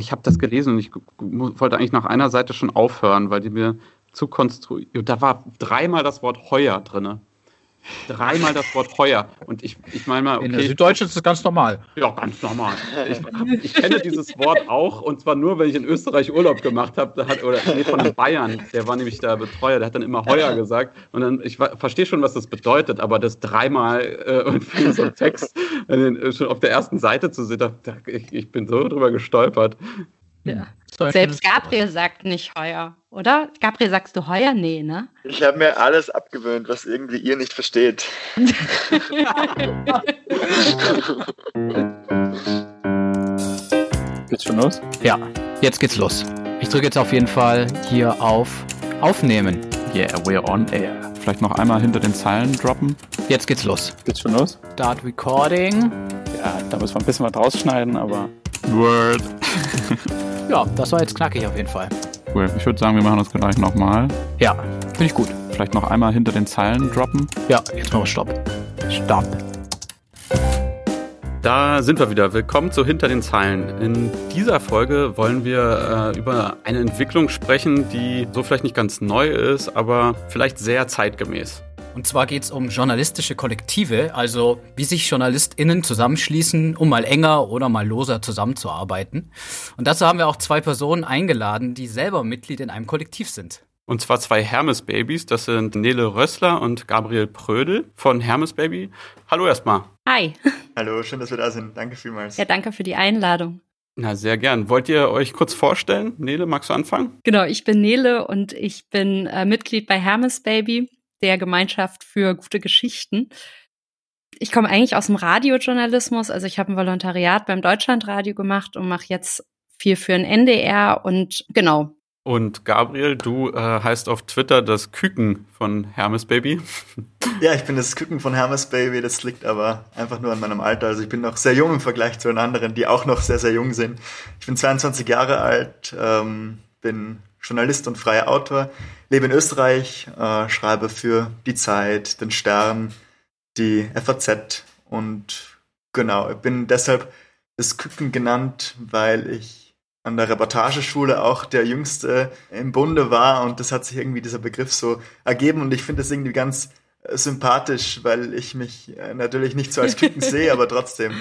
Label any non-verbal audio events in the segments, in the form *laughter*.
Ich habe das gelesen und ich wollte eigentlich nach einer Seite schon aufhören, weil die mir zu konstruiert. Da war dreimal das Wort Heuer drin. Dreimal das Wort Heuer. Und ich, ich meine mal, okay. In der Süddeutschen ist das ganz normal. Ja, ganz normal. Ich, ich, kenne dieses Wort auch und zwar nur, wenn ich in Österreich Urlaub gemacht habe. Oder nee, von einem Bayern, der war nämlich der Betreuer, der hat dann immer Heuer gesagt. Und dann, ich verstehe schon, was das bedeutet, aber das dreimal äh, und für so Text äh, schon auf der ersten Seite zu sehen, da, ich, ich bin so drüber gestolpert. Ja. Selbst Gabriel sagt nicht heuer, oder? Gabriel, sagst du heuer? Nee, ne? Ich habe mir alles abgewöhnt, was irgendwie ihr nicht versteht. *laughs* geht's schon los? Ja, jetzt geht's los. Ich drücke jetzt auf jeden Fall hier auf Aufnehmen. Yeah, we're on air. Vielleicht noch einmal hinter den Zeilen droppen. Jetzt geht's los. Geht's schon los? Start Recording. Ja, da müssen wir ein bisschen was rausschneiden, aber. Word. Ja, das war jetzt knackig auf jeden Fall. Cool. Ich würde sagen, wir machen das gleich nochmal. Ja, finde ich gut. Vielleicht noch einmal hinter den Zeilen droppen. Ja, jetzt machen wir Stopp. Stopp. Da sind wir wieder. Willkommen zu Hinter den Zeilen. In dieser Folge wollen wir äh, über eine Entwicklung sprechen, die so vielleicht nicht ganz neu ist, aber vielleicht sehr zeitgemäß. Und zwar geht es um journalistische Kollektive, also wie sich JournalistInnen zusammenschließen, um mal enger oder mal loser zusammenzuarbeiten. Und dazu haben wir auch zwei Personen eingeladen, die selber Mitglied in einem Kollektiv sind. Und zwar zwei Hermes-Babys, das sind Nele Rössler und Gabriel Prödel von Hermes Baby. Hallo erstmal. Hi. Hallo, schön, dass wir da sind. Danke vielmals. Ja, danke für die Einladung. Na, sehr gern. Wollt ihr euch kurz vorstellen? Nele, magst du anfangen? Genau, ich bin Nele und ich bin äh, Mitglied bei Hermes Baby der Gemeinschaft für gute Geschichten. Ich komme eigentlich aus dem Radiojournalismus, also ich habe ein Volontariat beim Deutschlandradio gemacht und mache jetzt viel für ein NDR und genau. Und Gabriel, du äh, heißt auf Twitter das Küken von Hermes Baby. *laughs* Ja, ich bin das Küken von Hermes Baby. Das liegt aber einfach nur an meinem Alter. Also ich bin noch sehr jung im Vergleich zu den anderen, die auch noch sehr, sehr jung sind. Ich bin 22 Jahre alt, ähm, bin Journalist und freier Autor, lebe in Österreich, äh, schreibe für die Zeit, den Stern, die FAZ und genau, ich bin deshalb das Küken genannt, weil ich an der Reportageschule auch der Jüngste im Bunde war und das hat sich irgendwie dieser Begriff so ergeben und ich finde das irgendwie ganz äh, sympathisch, weil ich mich äh, natürlich nicht so als Küken sehe, *laughs* aber trotzdem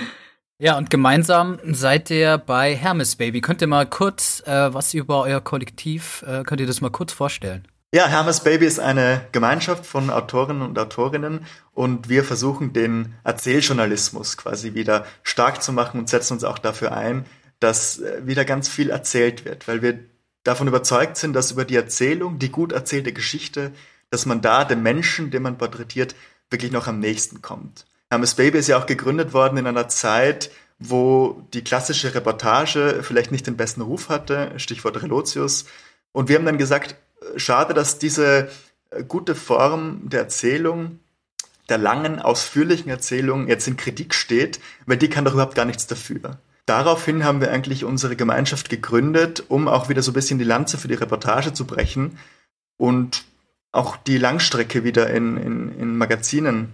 ja, und gemeinsam seid ihr bei Hermes Baby. Könnt ihr mal kurz äh, was über euer Kollektiv, äh, könnt ihr das mal kurz vorstellen? Ja, Hermes Baby ist eine Gemeinschaft von Autorinnen und Autorinnen und wir versuchen den Erzähljournalismus quasi wieder stark zu machen und setzen uns auch dafür ein, dass äh, wieder ganz viel erzählt wird, weil wir davon überzeugt sind, dass über die Erzählung, die gut erzählte Geschichte, dass man da dem Menschen, den man porträtiert, wirklich noch am nächsten kommt. Hermes Baby ist ja auch gegründet worden in einer Zeit, wo die klassische Reportage vielleicht nicht den besten Ruf hatte, Stichwort Relotius. Und wir haben dann gesagt, schade, dass diese äh, gute Form der Erzählung, der langen, ausführlichen Erzählung jetzt in Kritik steht, weil die kann doch überhaupt gar nichts dafür. Daraufhin haben wir eigentlich unsere Gemeinschaft gegründet, um auch wieder so ein bisschen die Lanze für die Reportage zu brechen und auch die Langstrecke wieder in, in, in Magazinen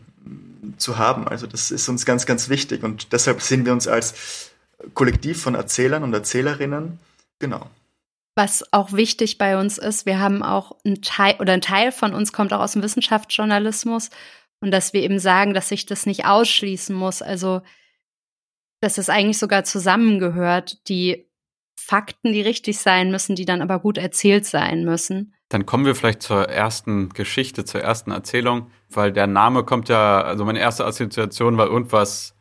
zu haben. Also das ist uns ganz, ganz wichtig und deshalb sehen wir uns als Kollektiv von Erzählern und Erzählerinnen. Genau. Was auch wichtig bei uns ist, wir haben auch ein Teil oder ein Teil von uns kommt auch aus dem Wissenschaftsjournalismus und dass wir eben sagen, dass sich das nicht ausschließen muss. Also dass es eigentlich sogar zusammengehört, die Fakten, die richtig sein müssen, die dann aber gut erzählt sein müssen. Dann kommen wir vielleicht zur ersten Geschichte, zur ersten Erzählung, weil der Name kommt ja, also meine erste Assoziation war irgendwas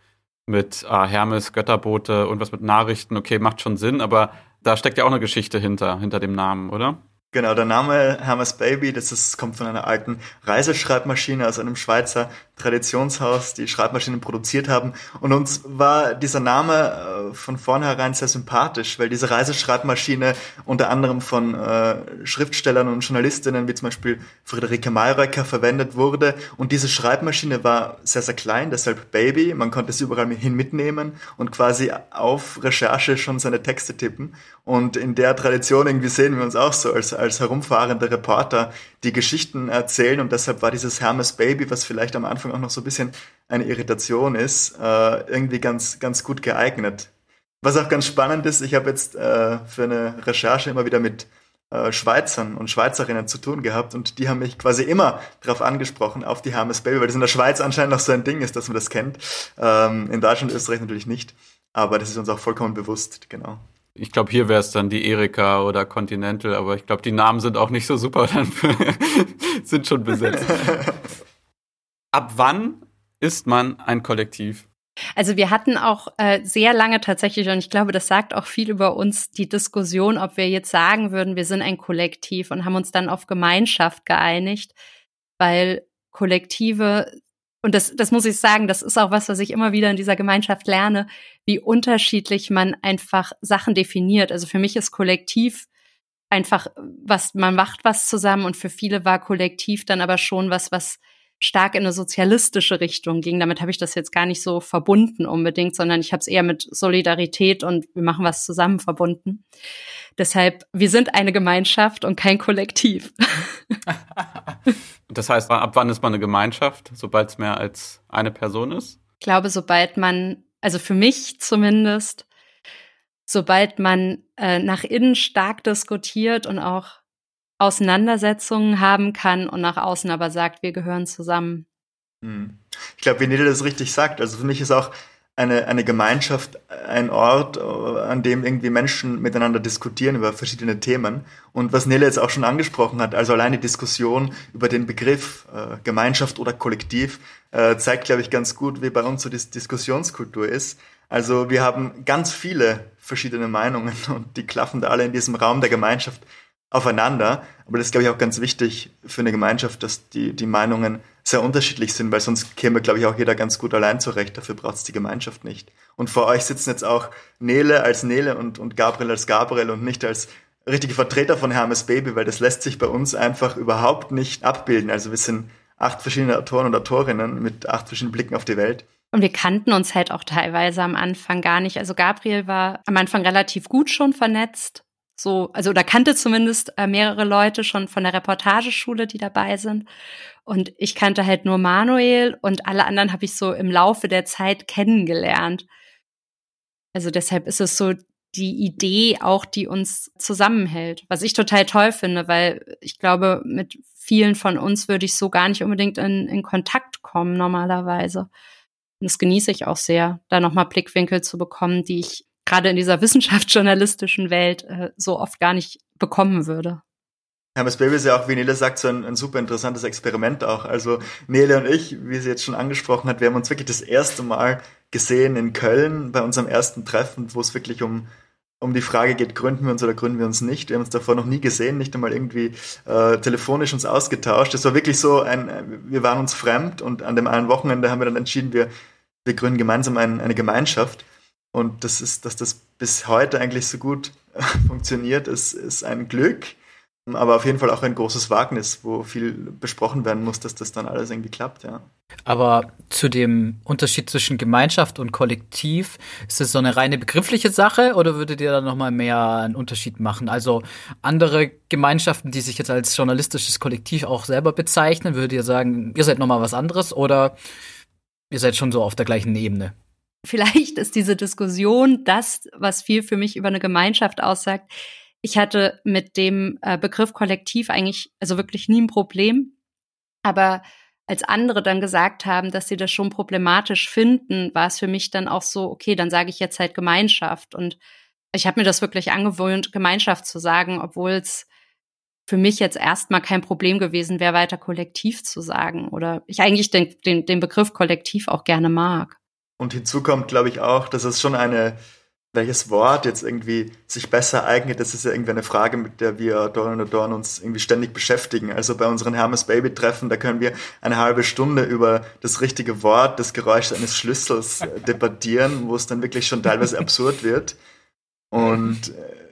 mit ah, Hermes, Götterbote, irgendwas mit Nachrichten, okay, macht schon Sinn, aber da steckt ja auch eine Geschichte hinter, hinter dem Namen, oder? Genau, der Name Hermes Baby, das ist, kommt von einer alten Reiseschreibmaschine aus einem Schweizer Traditionshaus, die Schreibmaschinen produziert haben. Und uns war dieser Name äh, von vornherein sehr sympathisch, weil diese Reiseschreibmaschine unter anderem von äh, Schriftstellern und Journalistinnen wie zum Beispiel Friederike Mayröcker verwendet wurde. Und diese Schreibmaschine war sehr, sehr klein, deshalb Baby. Man konnte sie überall hin mitnehmen und quasi auf Recherche schon seine Texte tippen. Und in der Tradition irgendwie sehen wir uns auch so als, als herumfahrende Reporter, die Geschichten erzählen. Und deshalb war dieses Hermes Baby, was vielleicht am Anfang auch noch so ein bisschen eine Irritation ist, äh, irgendwie ganz, ganz gut geeignet. Was auch ganz spannend ist, ich habe jetzt äh, für eine Recherche immer wieder mit äh, Schweizern und Schweizerinnen zu tun gehabt und die haben mich quasi immer darauf angesprochen, auf die Hermes Baby, weil das in der Schweiz anscheinend noch so ein Ding ist, dass man das kennt. Ähm, in Deutschland und Österreich natürlich nicht, aber das ist uns auch vollkommen bewusst, genau. Ich glaube, hier wäre es dann die Erika oder Continental, aber ich glaube, die Namen sind auch nicht so super, dann *laughs* sind schon besetzt. *laughs* Ab wann ist man ein Kollektiv? Also wir hatten auch äh, sehr lange tatsächlich, und ich glaube, das sagt auch viel über uns, die Diskussion, ob wir jetzt sagen würden, wir sind ein Kollektiv und haben uns dann auf Gemeinschaft geeinigt, weil Kollektive, und das, das muss ich sagen, das ist auch was, was ich immer wieder in dieser Gemeinschaft lerne, wie unterschiedlich man einfach Sachen definiert. Also für mich ist Kollektiv einfach was, man macht was zusammen und für viele war Kollektiv dann aber schon was, was stark in eine sozialistische Richtung ging. Damit habe ich das jetzt gar nicht so verbunden unbedingt, sondern ich habe es eher mit Solidarität und wir machen was zusammen verbunden. Deshalb, wir sind eine Gemeinschaft und kein Kollektiv. das heißt, ab wann ist man eine Gemeinschaft, sobald es mehr als eine Person ist? Ich glaube, sobald man, also für mich zumindest, sobald man äh, nach innen stark diskutiert und auch Auseinandersetzungen haben kann und nach außen aber sagt, wir gehören zusammen. Hm. Ich glaube, wie Nele das richtig sagt, also für mich ist auch eine, eine Gemeinschaft ein Ort, an dem irgendwie Menschen miteinander diskutieren über verschiedene Themen. Und was Nele jetzt auch schon angesprochen hat, also allein die Diskussion über den Begriff äh, Gemeinschaft oder Kollektiv äh, zeigt, glaube ich, ganz gut, wie bei uns so die Diskussionskultur ist. Also wir haben ganz viele verschiedene Meinungen *laughs* und die klaffen da alle in diesem Raum der Gemeinschaft aufeinander. Aber das ist, glaube ich, auch ganz wichtig für eine Gemeinschaft, dass die, die Meinungen sehr unterschiedlich sind, weil sonst käme, glaube ich, auch jeder ganz gut allein zurecht. Dafür braucht es die Gemeinschaft nicht. Und vor euch sitzen jetzt auch Nele als Nele und, und Gabriel als Gabriel und nicht als richtige Vertreter von Hermes Baby, weil das lässt sich bei uns einfach überhaupt nicht abbilden. Also wir sind acht verschiedene Autoren und Autorinnen mit acht verschiedenen Blicken auf die Welt. Und wir kannten uns halt auch teilweise am Anfang gar nicht. Also Gabriel war am Anfang relativ gut schon vernetzt so, also da kannte zumindest äh, mehrere Leute schon von der Reportageschule, die dabei sind. Und ich kannte halt nur Manuel und alle anderen habe ich so im Laufe der Zeit kennengelernt. Also deshalb ist es so die Idee auch, die uns zusammenhält, was ich total toll finde, weil ich glaube, mit vielen von uns würde ich so gar nicht unbedingt in, in Kontakt kommen normalerweise. Und das genieße ich auch sehr, da nochmal Blickwinkel zu bekommen, die ich gerade in dieser *laughs* wissenschaftsjournalistischen Welt äh, so oft gar nicht bekommen würde. Hermes Baby ist ja auch, wie Nele sagt, so ein, ein, super interessantes Experiment auch. Also Nele und ich, wie sie jetzt schon angesprochen hat, wir haben uns wirklich das erste Mal gesehen in Köln bei unserem ersten Treffen, wo es wirklich um, um die Frage geht, gründen wir uns oder gründen wir uns nicht. Wir haben uns davor noch nie gesehen, nicht einmal irgendwie äh, telefonisch uns ausgetauscht. Es war wirklich so ein, wir waren uns fremd und an dem einen Wochenende haben wir dann entschieden, wir, wir gründen gemeinsam ein, eine Gemeinschaft. Und das ist, dass das bis heute eigentlich so gut *laughs* funktioniert, ist, ist ein Glück, aber auf jeden Fall auch ein großes Wagnis, wo viel besprochen werden muss, dass das dann alles irgendwie klappt, ja. Aber zu dem Unterschied zwischen Gemeinschaft und Kollektiv, ist das so eine reine begriffliche Sache oder würdet ihr da nochmal mehr einen Unterschied machen? Also andere Gemeinschaften, die sich jetzt als journalistisches Kollektiv auch selber bezeichnen, würdet ihr sagen, ihr seid nochmal was anderes oder ihr seid schon so auf der gleichen Ebene? Vielleicht ist diese Diskussion das, was viel für mich über eine Gemeinschaft aussagt. Ich hatte mit dem äh, Begriff Kollektiv eigentlich, also wirklich nie ein Problem. Aber als andere dann gesagt haben, dass sie das schon problematisch finden, war es für mich dann auch so, okay, dann sage ich jetzt halt Gemeinschaft. Und ich habe mir das wirklich angewöhnt, Gemeinschaft zu sagen, obwohl es für mich jetzt erstmal kein Problem gewesen wäre, weiter kollektiv zu sagen. Oder ich eigentlich den, den, den Begriff Kollektiv auch gerne mag. Und hinzu kommt, glaube ich, auch, dass es schon eine, welches Wort jetzt irgendwie sich besser eignet, das ist ja irgendwie eine Frage, mit der wir Dorn und Dorn uns irgendwie ständig beschäftigen. Also bei unseren Hermes Baby Treffen, da können wir eine halbe Stunde über das richtige Wort, das Geräusch eines Schlüssels debattieren, wo es dann wirklich schon teilweise *laughs* absurd wird. Und äh,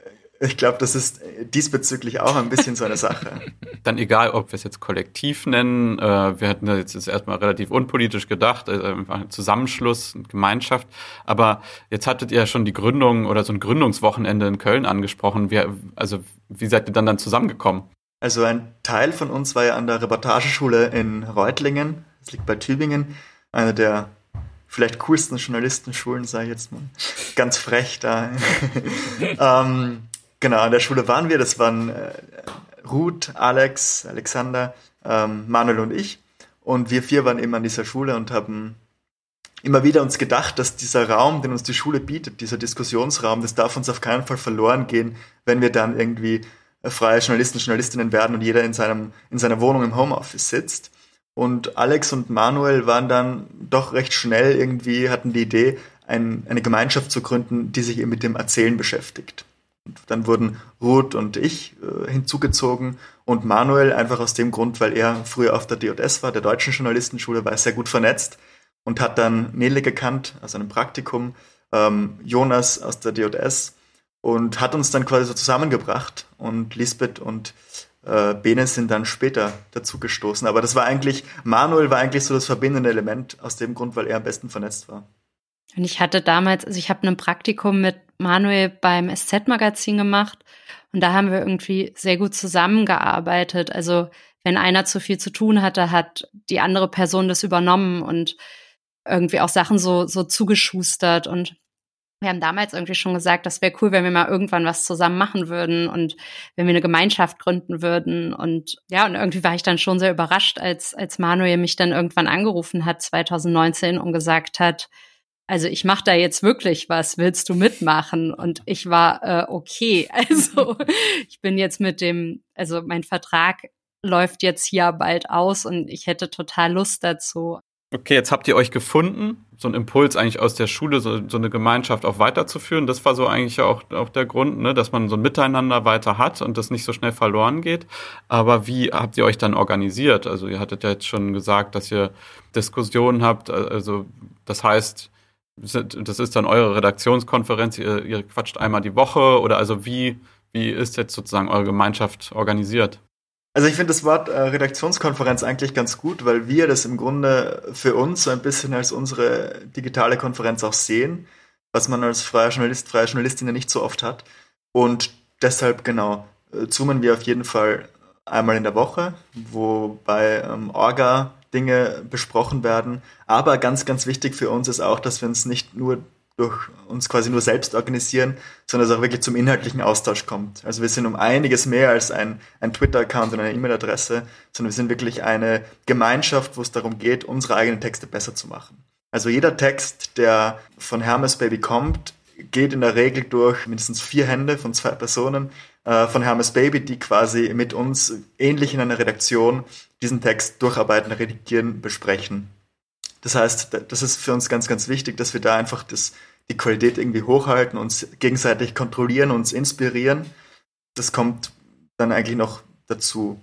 ich glaube, das ist diesbezüglich auch ein bisschen so eine Sache. *laughs* Dann egal, ob wir es jetzt kollektiv nennen, äh, wir hatten das jetzt erstmal relativ unpolitisch gedacht, äh, einfach ein Zusammenschluss, eine Gemeinschaft. Aber jetzt hattet ihr ja schon die Gründung oder so ein Gründungswochenende in Köln angesprochen. Wie, also wie seid ihr dann dann zusammengekommen? Also ein Teil von uns war ja an der Reportageschule in Reutlingen, das liegt bei Tübingen, einer der vielleicht coolsten Journalistenschulen, sage ich jetzt mal. Ganz frech da. *laughs* ähm, genau, an der Schule waren wir. Das waren äh, Ruth, Alex, Alexander, ähm, Manuel und ich. Und wir vier waren eben an dieser Schule und haben immer wieder uns gedacht, dass dieser Raum, den uns die Schule bietet, dieser Diskussionsraum, das darf uns auf keinen Fall verloren gehen, wenn wir dann irgendwie äh, freie Journalisten, Journalistinnen werden und jeder in seinem, in seiner Wohnung im Homeoffice sitzt. Und Alex und Manuel waren dann doch recht schnell irgendwie, hatten die Idee, ein, eine Gemeinschaft zu gründen, die sich eben mit dem Erzählen beschäftigt. Dann wurden Ruth und ich äh, hinzugezogen und Manuel einfach aus dem Grund, weil er früher auf der DJS war, der Deutschen Journalistenschule, war sehr gut vernetzt und hat dann Nele gekannt aus einem Praktikum, ähm, Jonas aus der DJS und hat uns dann quasi so zusammengebracht und Lisbeth und äh, Bene sind dann später dazu gestoßen. Aber das war eigentlich, Manuel war eigentlich so das verbindende Element aus dem Grund, weil er am besten vernetzt war. Und ich hatte damals, also ich habe ein Praktikum mit Manuel beim SZ-Magazin gemacht und da haben wir irgendwie sehr gut zusammengearbeitet. Also wenn einer zu viel zu tun hatte, hat die andere Person das übernommen und irgendwie auch Sachen so, so zugeschustert und wir haben damals irgendwie schon gesagt, das wäre cool, wenn wir mal irgendwann was zusammen machen würden und wenn wir eine Gemeinschaft gründen würden. Und ja, und irgendwie war ich dann schon sehr überrascht, als, als Manuel mich dann irgendwann angerufen hat, 2019, und gesagt hat, also ich mache da jetzt wirklich was, willst du mitmachen? Und ich war äh, okay. *laughs* Also ich bin jetzt mit dem, also mein Vertrag läuft jetzt hier bald aus und ich hätte total Lust dazu. Okay, jetzt habt ihr euch gefunden, so ein Impuls eigentlich aus der Schule, so, so eine Gemeinschaft auch weiterzuführen. Das war so eigentlich auch, auch der Grund, ne, dass man so ein Miteinander weiter hat und das nicht so schnell verloren geht. Aber wie habt ihr euch dann organisiert? Also ihr hattet ja jetzt schon gesagt, dass ihr Diskussionen habt. Also das heißt, das ist dann eure Redaktionskonferenz, ihr, ihr quatscht einmal die Woche oder also wie, wie ist jetzt sozusagen eure Gemeinschaft organisiert? Also ich finde das Wort äh, Redaktionskonferenz eigentlich ganz gut, weil wir das im Grunde für uns so ein bisschen als unsere digitale Konferenz auch sehen, was man als freier Journalist, freie Journalistin ja nicht so oft hat. Und deshalb genau äh, zoomen wir auf jeden Fall einmal in der Woche, wo bei ähm, Orga Dinge besprochen werden. Aber ganz, ganz wichtig für uns ist auch, dass wir uns nicht nur durch uns quasi nur selbst organisieren, sondern dass es auch wirklich zum inhaltlichen Austausch kommt. Also wir sind um einiges mehr als ein, ein Twitter-Account und eine E-Mail-Adresse, sondern wir sind wirklich eine Gemeinschaft, wo es darum geht, unsere eigenen Texte besser zu machen. Also jeder Text, der von Hermes Baby kommt, geht in der Regel durch mindestens vier Hände von zwei Personen äh, von Hermes Baby, die quasi mit uns ähnlich in einer Redaktion diesen Text durcharbeiten, redigieren, besprechen. Das heißt, das ist für uns ganz, ganz wichtig, dass wir da einfach das, die Qualität irgendwie hochhalten, uns gegenseitig kontrollieren, uns inspirieren. Das kommt dann eigentlich noch dazu.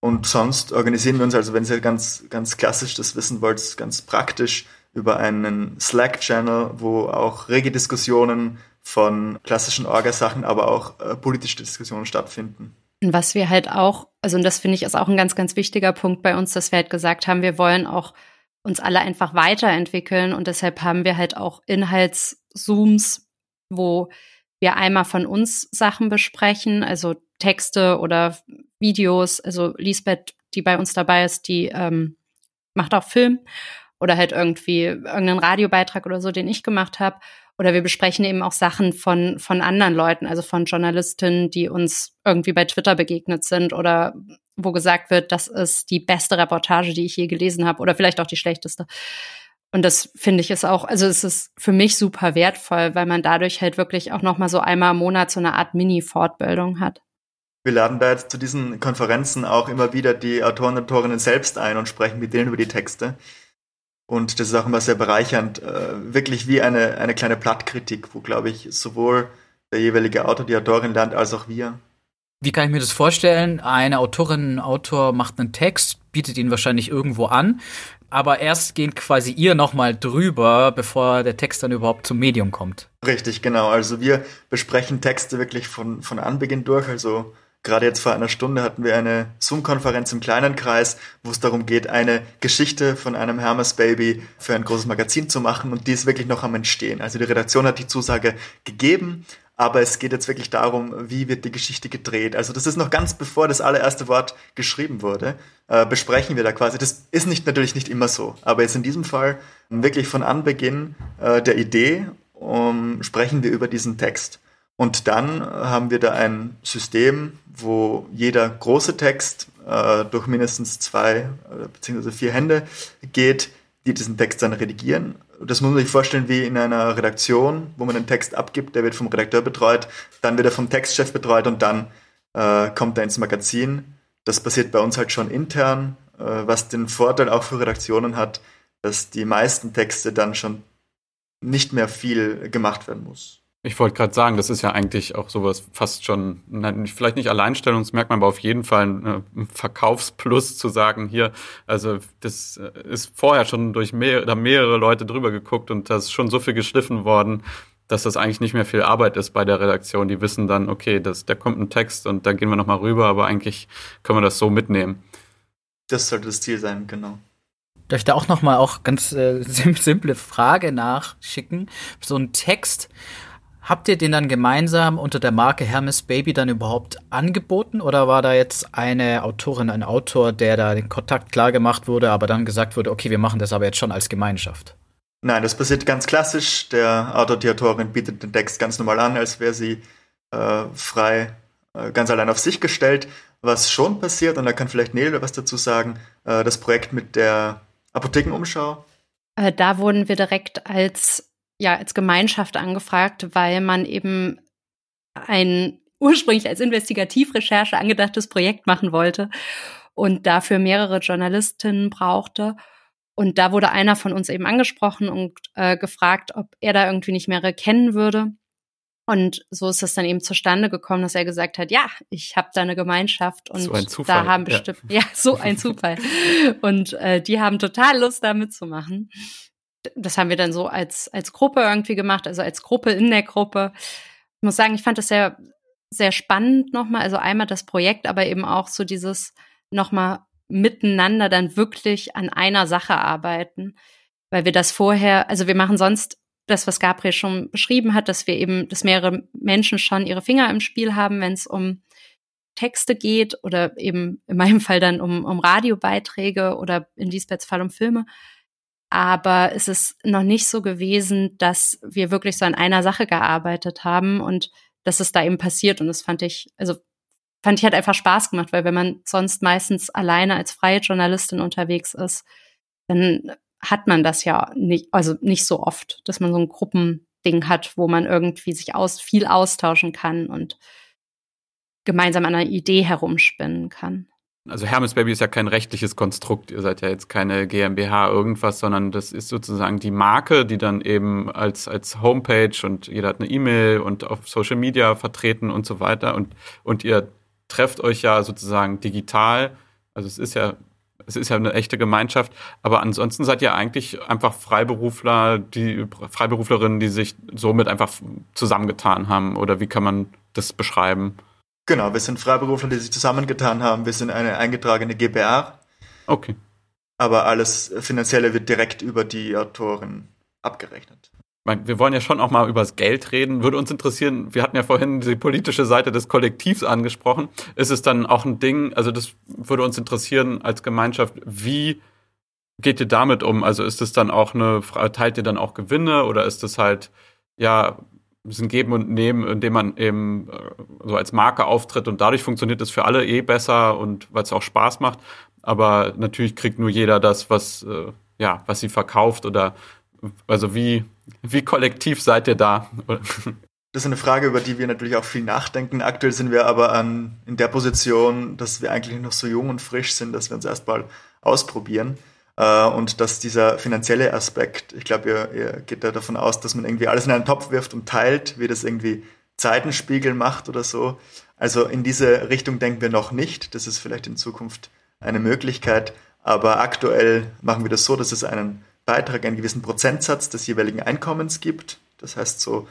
Und sonst organisieren wir uns, also wenn ihr ganz, ganz klassisch das wissen wollt, ganz praktisch über einen Slack-Channel, wo auch rege Diskussionen von klassischen Orgasachen, aber auch äh, politische Diskussionen stattfinden. Was wir halt auch, also und das finde ich ist auch ein ganz, ganz wichtiger Punkt bei uns, dass wir halt gesagt haben, wir wollen auch uns alle einfach weiterentwickeln und deshalb haben wir halt auch Inhaltszooms, wo wir einmal von uns Sachen besprechen, also Texte oder Videos. Also Lisbeth, die bei uns dabei ist, die ähm, macht auch Film oder halt irgendwie irgendeinen Radiobeitrag oder so, den ich gemacht habe. Oder wir besprechen eben auch Sachen von, von anderen Leuten, also von Journalistinnen, die uns irgendwie bei Twitter begegnet sind oder wo gesagt wird, das ist die beste Reportage, die ich je gelesen habe oder vielleicht auch die schlechteste. Und das finde ich ist auch, also es ist für mich super wertvoll, weil man dadurch halt wirklich auch noch mal so einmal im Monat so eine Art Mini-Fortbildung hat. Wir laden da jetzt zu diesen Konferenzen auch immer wieder die Autoren und Autorinnen selbst ein und sprechen mit denen über die Texte. Und das ist auch immer sehr bereichernd, äh, wirklich wie eine, eine kleine Plattkritik, wo, glaube ich, sowohl der jeweilige Autor, die Autorin lernt, als auch wir. Wie kann ich mir das vorstellen? Eine Autorin, ein Autor macht einen Text, bietet ihn wahrscheinlich irgendwo an, aber erst gehen quasi ihr nochmal drüber, bevor der Text dann überhaupt zum Medium kommt. Richtig, genau. Also wir besprechen Texte wirklich von, von Anbeginn durch. Also gerade jetzt vor einer Stunde hatten wir eine Zoom-Konferenz im kleinen Kreis, wo es darum geht, eine Geschichte von einem Hermes Baby für ein großes Magazin zu machen und die ist wirklich noch am Entstehen. Also die Redaktion hat die Zusage gegeben, aber es geht jetzt wirklich darum, wie wird die Geschichte gedreht. Also das ist noch ganz bevor das allererste Wort geschrieben wurde, äh, besprechen wir da quasi. Das ist nicht natürlich nicht immer so, aber jetzt in diesem Fall wirklich von Anbeginn äh, der Idee um, sprechen wir über diesen Text. Und dann haben wir da ein System, wo jeder große Text äh, durch mindestens zwei äh, bzw. vier Hände geht, die diesen Text dann redigieren das muss man sich vorstellen wie in einer Redaktion, wo man den Text abgibt, der wird vom Redakteur betreut, dann wird er vom Textchef betreut und dann äh, kommt er ins Magazin. Das passiert bei uns halt schon intern, äh, was den Vorteil auch für Redaktionen hat, dass die meisten Texte dann schon nicht mehr viel gemacht werden muss. Ich wollte gerade sagen, das ist ja eigentlich auch sowas fast schon, vielleicht nicht Alleinstellungsmerkmal, aber auf jeden Fall ein Verkaufsplus zu sagen, hier, also das äh, ist vorher schon durch mehrere, da mehrere Leute drüber geguckt und da ist schon so viel geschliffen worden, dass das eigentlich nicht mehr viel Arbeit ist bei der Redaktion. Die wissen dann, okay, das, da kommt ein Text und da gehen wir nochmal rüber, aber eigentlich können wir das so mitnehmen. Das sollte das Ziel sein, genau. Darf ich da auch nochmal auch ganz äh, *laughs* simple Frage nachschicken? So ein Text Habt ihr den dann gemeinsam unter der Marke Hermes Baby dann überhaupt angeboten oder war da jetzt eine Autorin, ein Autor, der da den Kontakt klar gemacht wurde, aber dann gesagt wurde, okay, wir machen das aber jetzt schon als Gemeinschaft? Nein, das passiert ganz klassisch. Der Autor, die Autorin bietet den Text ganz normal an, als wäre sie äh, frei, äh, ganz allein auf sich gestellt. Was schon passiert, und da kann vielleicht Nele was dazu sagen, äh, das Projekt mit der Apothekenumschau. Äh, da wurden wir direkt als ja als Gemeinschaft angefragt, weil man eben ein ursprünglich als Investigativrecherche angedachtes Projekt machen wollte und dafür mehrere Journalistinnen brauchte. Und da wurde einer von uns eben angesprochen und äh, gefragt, ob er da irgendwie nicht mehrere kennen würde. Und so ist es dann eben zustande gekommen, dass er gesagt hat, ja, ich habe da eine Gemeinschaft und so da haben bestimmt, ja. ja, so ein Zufall. *laughs* und äh, die haben total Lust, da mitzumachen das haben wir dann so als, als Gruppe irgendwie gemacht, also als Gruppe in der Gruppe. Ich muss sagen, ich fand das sehr, sehr spannend nochmal. Also einmal das Projekt, aber eben auch so dieses nochmal miteinander dann wirklich an einer Sache arbeiten. Weil wir das vorher, also wir machen sonst das, was Gabriel schon beschrieben hat, dass wir eben, dass mehrere Menschen schon ihre Finger im Spiel haben, wenn es um Texte geht oder eben in meinem Fall dann um, um Radiobeiträge oder in Lisbeths Fall um Filme aber es ist noch nicht so gewesen, dass wir wirklich so an einer Sache gearbeitet haben und dass es da eben passiert. Und das fand ich, also fand ich halt einfach Spaß gemacht, weil wenn man sonst meistens alleine als freie Journalistin unterwegs ist, dann hat man das ja nicht, also nicht so oft, dass man so ein Gruppending hat, wo man irgendwie sich aus, viel austauschen kann und gemeinsam an einer Idee herumspinnen kann also Hermes Baby ist ja kein rechtliches Konstrukt. Ihr seid ja jetzt keine GmbH irgendwas, sondern das ist sozusagen die Marke, die dann eben als, als Homepage und jeder hat eine E-Mail und auf Social Media vertreten und so weiter. Und, und ihr trefft euch ja sozusagen digital. Also es ist ja, es ist ja eine echte Gemeinschaft. Aber ansonsten seid ihr eigentlich einfach Freiberufler, die Freiberuflerinnen, die sich somit einfach zusammengetan haben. Oder wie kann man das beschreiben? Genau, wir sind Freiberufler, die sich zusammengetan haben. Wir sind eine eingetragene GBR. Okay. Aber alles Finanzielle wird direkt über die Autoren abgerechnet. Wir wollen ja schon auch mal über das Geld reden. Würde uns interessieren, wir hatten ja vorhin die politische Seite des Kollektivs angesprochen. Ist es dann auch ein Ding, also das würde uns interessieren als Gemeinschaft, wie geht ihr damit um? Also ist es dann auch eine, teilt ihr dann auch Gewinne oder ist es halt, ja, bisschen geben und nehmen, indem man eben äh, so als Marke auftritt und dadurch funktioniert es für alle eh besser und weil es auch Spaß macht. Aber natürlich kriegt nur jeder das, was, äh, ja, was sie verkauft oder also wie, wie kollektiv seid ihr da? Das ist eine Frage, über die wir natürlich auch viel nachdenken. Aktuell sind wir aber an, in der Position, dass wir eigentlich noch so jung und frisch sind, dass wir uns erstmal ausprobieren. Äh, und dass dieser finanzielle Aspekt, ich glaube, ihr, ihr geht da davon aus, dass man irgendwie alles in einen Topf wirft und teilt, wie das irgendwie Zeitenspiegel macht oder so. Also in diese Richtung denken wir noch nicht. Das ist vielleicht in Zukunft eine Möglichkeit. Aber aktuell machen wir das so, dass es einen Beitrag, einen gewissen Prozentsatz des jeweiligen Einkommens gibt. Das heißt, so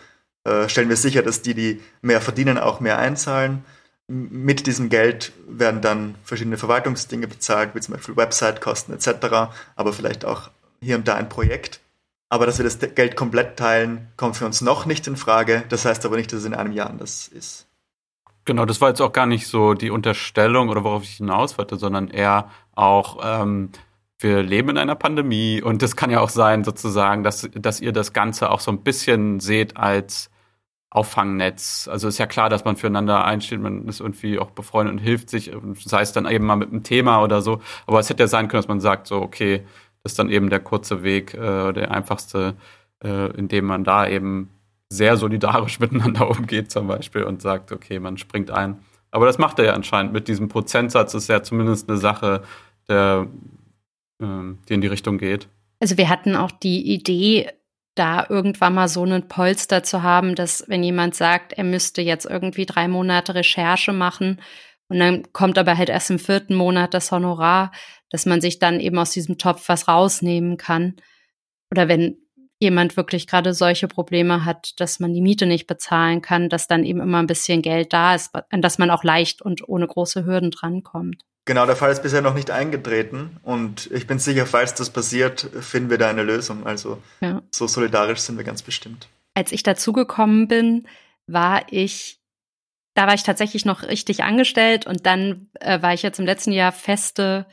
äh, stellen wir sicher, dass die, die mehr verdienen, auch mehr einzahlen mit diesem Geld werden dann verschiedene Verwaltungsdinge bezahlt, wie zum Beispiel Website-Kosten etc., aber vielleicht auch hier und da ein Projekt. Aber dass wir das Geld komplett teilen, kommt für uns noch nicht in Frage. Das heißt aber nicht, dass es in einem Jahr anders ist. Genau, das war jetzt auch gar nicht so die Unterstellung oder worauf ich hinaus wollte, sondern eher auch, ähm, wir leben in einer Pandemie und das kann ja auch sein, sozusagen, dass, dass ihr das Ganze auch so ein bisschen seht als Auffangnetz. Also ist ja klar, dass man füreinander einsteht, man ist irgendwie auch befreundet und hilft sich, sei es dann eben mal mit einem Thema oder so. Aber es hätte ja sein können, dass man sagt, so, okay, das ist dann eben der kurze Weg, äh, der einfachste, äh, indem man da eben sehr solidarisch *laughs* miteinander umgeht zum Beispiel und sagt, okay, man springt ein. Aber das macht er ja anscheinend mit diesem Prozentsatz, ist ja zumindest eine Sache, der, äh, die in die Richtung geht. Also wir hatten auch die Idee, da irgendwann mal so einen Polster zu haben, dass wenn jemand sagt, er müsste jetzt irgendwie drei Monate Recherche machen und dann kommt aber halt erst im vierten Monat das Honorar, dass man sich dann eben aus diesem Topf was rausnehmen kann. Oder wenn jemand wirklich gerade solche Probleme hat, dass man die Miete nicht bezahlen kann, dass dann eben immer ein bisschen Geld da ist, an das man auch leicht und ohne große Hürden drankommt. Genau, der Fall ist bisher noch nicht eingetreten und ich bin sicher, falls das passiert, finden wir da eine Lösung. Also ja. so solidarisch sind wir ganz bestimmt. Als ich dazugekommen bin, war ich, da war ich tatsächlich noch richtig angestellt und dann äh, war ich jetzt im letzten Jahr feste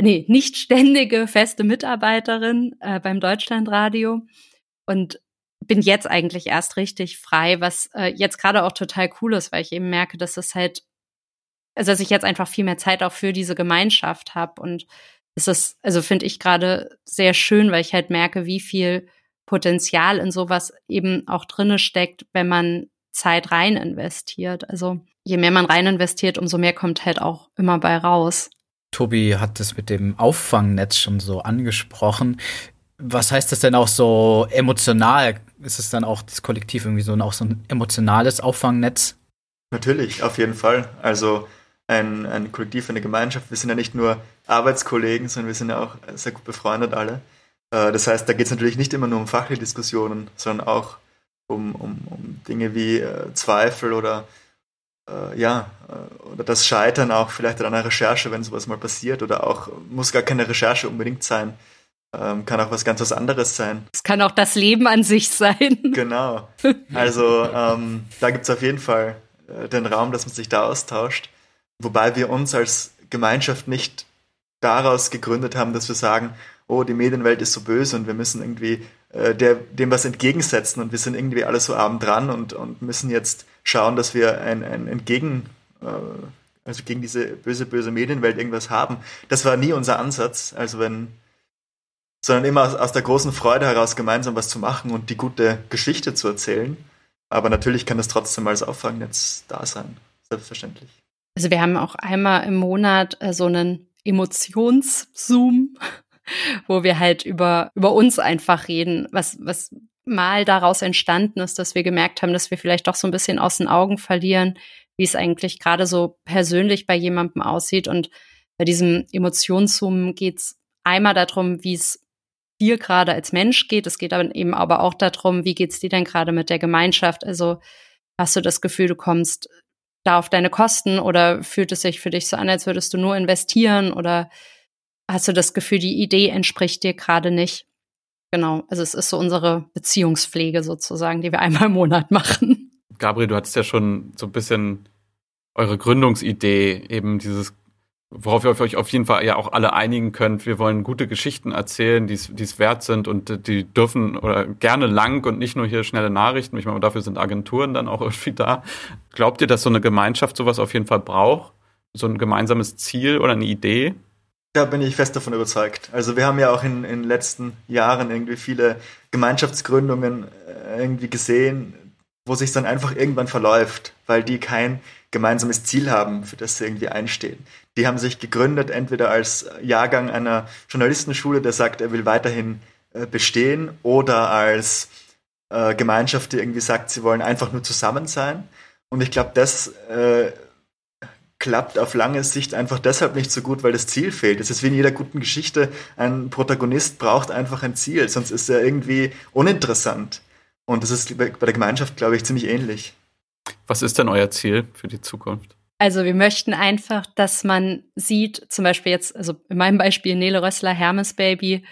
nee, nicht ständige, feste Mitarbeiterin äh, beim Deutschlandradio und bin jetzt eigentlich erst richtig frei, was äh, jetzt gerade auch total cool ist, weil ich eben merke, dass es halt, also dass ich jetzt einfach viel mehr Zeit auch für diese Gemeinschaft habe und es ist, also finde ich gerade sehr schön, weil ich halt merke, wie viel Potenzial in sowas eben auch drinne steckt, wenn man Zeit rein investiert. Also je mehr man rein investiert, umso mehr kommt halt auch immer bei raus. Tobi hat es mit dem Auffangnetz schon so angesprochen. Was heißt das denn auch so emotional? Ist es dann auch das Kollektiv irgendwie so, auch so ein emotionales Auffangnetz? Natürlich, auf jeden Fall. Also ein, ein Kollektiv, eine Gemeinschaft. Wir sind ja nicht nur Arbeitskollegen, sondern wir sind ja auch sehr gut befreundet alle. Äh, das heißt, da geht es natürlich nicht immer nur um fachliche Diskussionen, sondern auch um, um, um Dinge wie äh, Zweifel oder äh, ja, äh, oder das Scheitern auch vielleicht an einer Recherche, wenn sowas mal passiert, oder auch, muss gar keine Recherche unbedingt sein, ähm, kann auch was ganz was anderes sein. Es kann auch das Leben an sich sein. *laughs* *laughs* Genau. Also ähm, da gibt es auf jeden Fall den Raum, dass man sich da austauscht, wobei wir uns als Gemeinschaft nicht daraus gegründet haben, dass wir sagen, oh, die Medienwelt ist so böse und wir müssen irgendwie äh, der, dem was entgegensetzen und wir sind irgendwie alle so abend dran und, und müssen jetzt schauen, dass wir ein, ein entgegen, äh, also gegen diese böse, böse Medienwelt irgendwas haben. Das war nie unser Ansatz. Also wenn, sondern immer aus, aus der großen Freude heraus gemeinsam was zu machen und die gute Geschichte zu erzählen. Aber natürlich kann das trotzdem als Auffangnetz da sein. Selbstverständlich. Also wir haben auch einmal im Monat äh, so einen Emotions-Zoom, *laughs* wo wir halt über, über uns einfach reden, was, was mal daraus entstanden ist, dass wir gemerkt haben, dass wir vielleicht doch so ein bisschen aus den Augen verlieren, wie es eigentlich gerade so persönlich bei jemandem aussieht. Und bei diesem Emotionszoom geht es einmal darum, wie es dir gerade als Mensch geht. Es geht aber eben aber auch darum, wie geht es dir denn gerade mit der Gemeinschaft? Also hast du das Gefühl, du kommst da auf deine Kosten oder fühlt es sich für dich so an, als würdest du nur investieren oder hast du das Gefühl, die Idee entspricht dir gerade nicht? Genau, also es ist so unsere Beziehungspflege sozusagen, die wir einmal im Monat machen. Gabriel, du hattest ja schon so ein bisschen eure Gründungsidee, eben dieses, worauf ihr euch auf jeden Fall ja auch alle einigen könnt. Wir wollen gute Geschichten erzählen, die es wert sind und die dürfen oder gerne lang und nicht nur hier schnelle Nachrichten. Ich meine, dafür sind Agenturen dann auch irgendwie da. Glaubt ihr, dass so eine Gemeinschaft sowas auf jeden Fall braucht? So ein gemeinsames Ziel oder eine Idee? Da bin ich fest davon überzeugt. Also wir haben ja auch in, in den letzten Jahren irgendwie viele Gemeinschaftsgründungen äh, irgendwie gesehen, wo sich dann einfach irgendwann verläuft, weil die kein gemeinsames Ziel haben, für das sie irgendwie einstehen. Die haben sich gegründet entweder als Jahrgang einer Journalistenschule, der sagt, er will weiterhin äh, bestehen, oder als äh, Gemeinschaft, die irgendwie sagt, sie wollen einfach nur zusammen sein. Und ich glaube, das äh, klappt auf lange Sicht einfach deshalb nicht so gut, weil das Ziel fehlt. Es ist wie in jeder guten Geschichte, ein Protagonist braucht einfach ein Ziel, sonst ist er irgendwie uninteressant. Und das ist bei der Gemeinschaft, glaube ich, ziemlich ähnlich. Was ist denn euer Ziel für die Zukunft? Also wir möchten einfach, dass man sieht, zum Beispiel jetzt, also in meinem Beispiel Nele Rössler, Hermes Baby,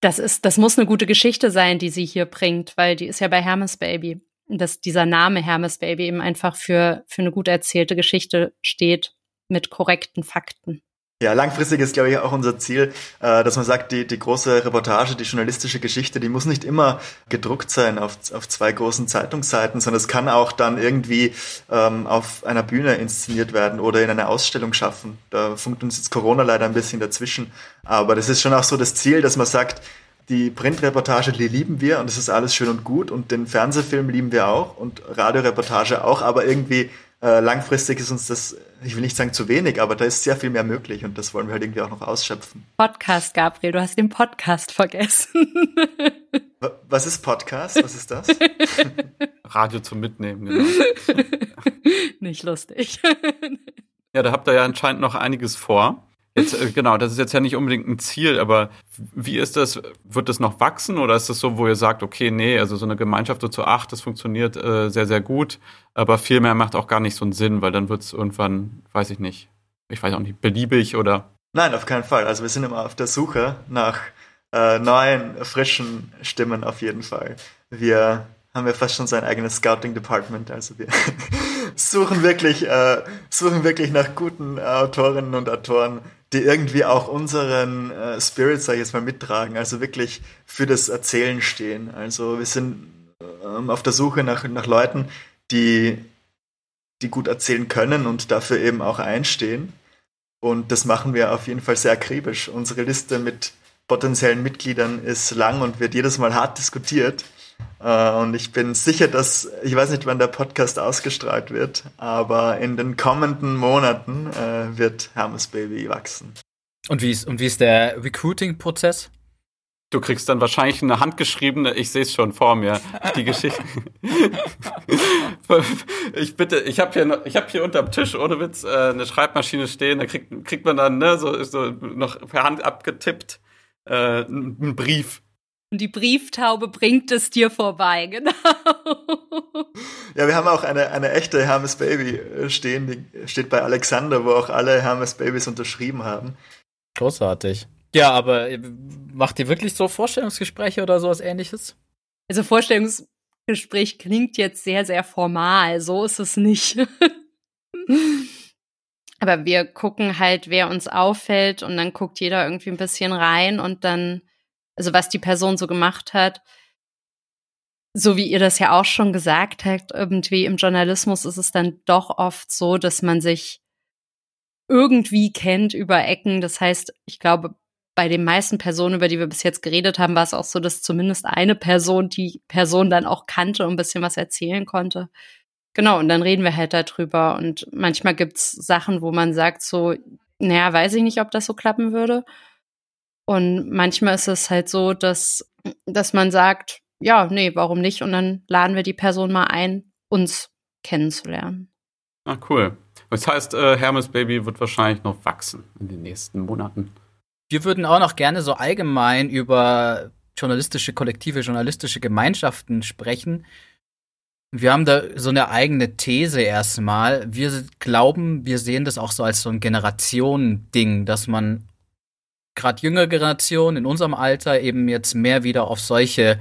das ist, das muss eine gute Geschichte sein, die sie hier bringt, weil die ist ja bei Hermes Baby. Dass dieser Name Hermes Baby eben einfach für, für eine gut erzählte Geschichte steht mit korrekten Fakten. Ja, langfristig ist, glaube ich, auch unser Ziel, äh, dass man sagt, die, die große Reportage, die journalistische Geschichte, die muss nicht immer gedruckt sein auf, auf zwei großen Zeitungsseiten, sondern es kann auch dann irgendwie ähm, auf einer Bühne inszeniert werden oder in einer Ausstellung schaffen. Da funkt uns jetzt Corona leider ein bisschen dazwischen. Aber das ist schon auch so das Ziel, dass man sagt, die Printreportage, die lieben wir und das ist alles schön und gut und den Fernsehfilm lieben wir auch und Radioreportage auch, aber irgendwie äh, langfristig ist uns das, ich will nicht sagen zu wenig, aber da ist sehr viel mehr möglich und das wollen wir halt irgendwie auch noch ausschöpfen. Podcast, Gabriel, du hast den Podcast vergessen. *laughs* Was ist Podcast? Was ist das? *laughs* Radio zum Mitnehmen, genau. Nicht lustig. Ja, da habt ihr ja anscheinend noch einiges vor. Jetzt, äh, genau, das ist jetzt ja nicht unbedingt ein Ziel, aber wie ist das? Wird das noch wachsen oder ist das so, wo ihr sagt, okay, nee, also so eine Gemeinschaft so zu acht, das funktioniert äh, sehr, sehr gut, aber viel mehr macht auch gar nicht so einen Sinn, weil dann wird es irgendwann, weiß ich nicht, ich weiß auch nicht, beliebig oder? Nein, auf keinen Fall. Also wir sind immer auf der Suche nach äh, neuen, frischen Stimmen auf jeden Fall. Wir haben ja fast schon sein eigenes Scouting Department. Also wir *laughs* suchen wirklich, äh, suchen wirklich nach guten Autorinnen und Autoren, die irgendwie auch unseren äh, Spirit, sag ich jetzt mal, mittragen, also wirklich für das Erzählen stehen. Also wir sind ähm, auf der Suche nach, nach Leuten, die, die gut erzählen können und dafür eben auch einstehen. Und das machen wir auf jeden Fall sehr akribisch. Unsere Liste mit potenziellen Mitgliedern ist lang und wird jedes Mal hart diskutiert. Äh, und ich bin sicher, dass, ich weiß nicht, wann der Podcast ausgestrahlt wird, aber in den kommenden Monaten äh, wird Hermes Baby wachsen. Und wie ist, und wie ist der Recruiting-Prozess? Du kriegst dann wahrscheinlich eine handgeschriebene, ich sehe es schon vor mir, die Geschichte. *laughs* ich bitte, ich habe hier, ich hab hier unterm Tisch ohne Witz äh, eine Schreibmaschine stehen, da kriegt, kriegt man dann ne, so, so noch per Hand abgetippt äh, einen Brief und die Brieftaube bringt es dir vorbei, *laughs* genau. Ja, wir haben auch eine, eine echte Hermes Baby äh, stehen, die steht bei Alexander, wo auch alle Hermes Babys unterschrieben haben. Großartig. Ja, aber äh, macht ihr wirklich so Vorstellungsgespräche oder sowas ähnliches? Also Vorstellungsgespräch klingt jetzt sehr, sehr formal. So ist es nicht. *laughs* aber wir gucken halt, wer uns auffällt und dann guckt jeder irgendwie ein bisschen rein und dann also was die Person so gemacht hat. So wie ihr das ja auch schon gesagt habt, irgendwie im Journalismus ist es dann doch oft so, dass man sich irgendwie kennt über Ecken. Das heißt, ich glaube, bei den meisten Personen, über die wir bis jetzt geredet haben, war es auch so, dass zumindest eine Person die Person dann auch kannte und ein bisschen was erzählen konnte. Genau, und dann reden wir halt darüber. Und manchmal gibt's Sachen, wo man sagt so, naja, weiß ich nicht, ob das so klappen würde. Und manchmal ist es halt so, dass, dass man sagt, ja, nee, warum nicht? Und dann laden wir die Person mal ein, uns kennenzulernen. Ah, cool. Das heißt, äh, Hermes Baby wird wahrscheinlich noch wachsen in den nächsten Monaten. Wir würden auch noch gerne so allgemein über journalistische Kollektive, journalistische Gemeinschaften sprechen. Wir haben da so eine eigene These erstmal. Wir glauben, wir sehen das auch so als so ein Generationending, dass man gerade jüngere Generationen in unserem Alter eben jetzt mehr wieder auf solche